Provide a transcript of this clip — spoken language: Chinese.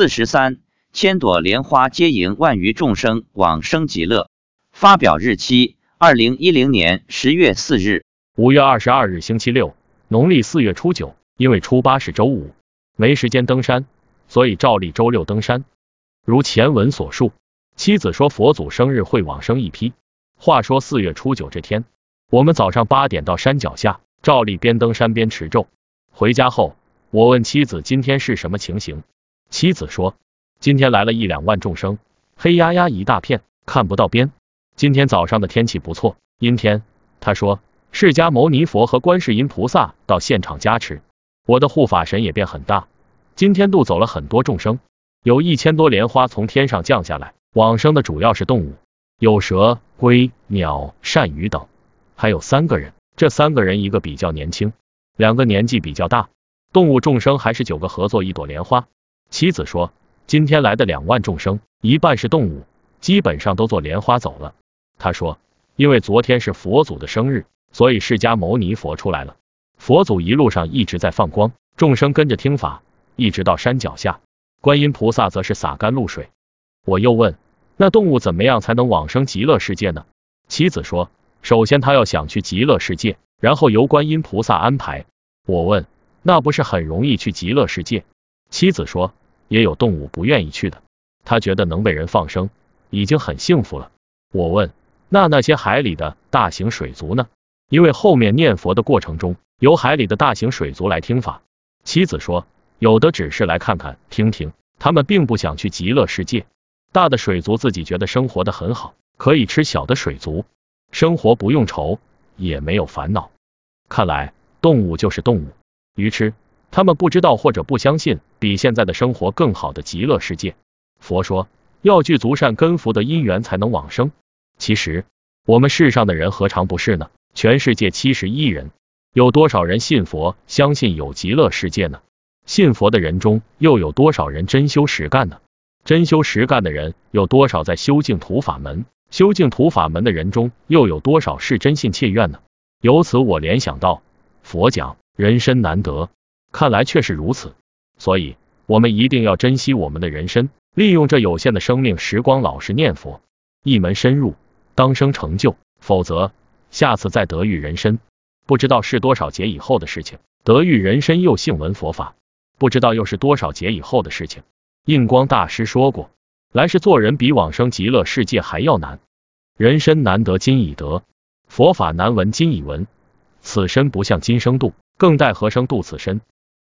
四十三，千朵莲花接迎万余众生往生极乐。发表日期：二零一零年十月四日。五月二十二日，星期六，农历四月初九。因为初八是周五，没时间登山，所以照例周六登山。如前文所述，妻子说佛祖生日会往生一批。话说四月初九这天，我们早上八点到山脚下，照例边登山边持咒。回家后，我问妻子今天是什么情形，妻子说今天来了一两万众生，黑压压一大片，看不到边。今天早上的天气不错，阴天。他说释迦牟尼佛和观世音菩萨到现场加持。我的护法神也变很大，今天渡走了很多众生，有一千多莲花从天上降下来，往生的主要是动物，有蛇、龟、鸟、鳝鱼等，还有三个人，这三个人一个比较年轻，两个年纪比较大。动物众生还是九个合作一朵莲花。妻子说，今天来的两万众生，一半是动物，基本上都坐莲花走了。他说，因为昨天是佛祖的生日，所以释迦牟尼佛出来了。佛祖一路上一直在放光，众生跟着听法，一直到山脚下。观音菩萨则是洒甘露水。我又问，那动物怎么样才能往生极乐世界呢？妻子说，首先他要想去极乐世界，然后由观音菩萨安排。我问，那不是很容易去极乐世界？妻子说，也有动物不愿意去的，他觉得能被人放生已经很幸福了。我问，那那些海里的大型水族呢？因为后面念佛的过程中。由海里的大型水族来听法，妻子说，有的只是来看看听听，他们并不想去极乐世界。大的水族自己觉得生活的很好，可以吃小的水族，生活不用愁，也没有烦恼。看来动物就是动物，鱼吃，他们不知道或者不相信比现在的生活更好的极乐世界。佛说，要具足善根福的因缘才能往生。其实我们世上的人何尝不是呢？全世界七十亿人。有多少人信佛，相信有极乐世界呢？信佛的人中，又有多少人真修实干呢？真修实干的人，有多少在修净土法门？修净土法门的人中，又有多少是真信切愿呢？由此我联想到，佛讲人身难得，看来确实如此。所以，我们一定要珍惜我们的人身，利用这有限的生命时光，老实念佛，一门深入，当生成就。否则，下次再得遇人身。不知道是多少劫以后的事情，得遇人身又幸闻佛法，不知道又是多少劫以后的事情。印光大师说过，来世做人比往生极乐世界还要难。人身难得今已得，佛法难闻今已闻。此身不像今生度，更待何生度此身？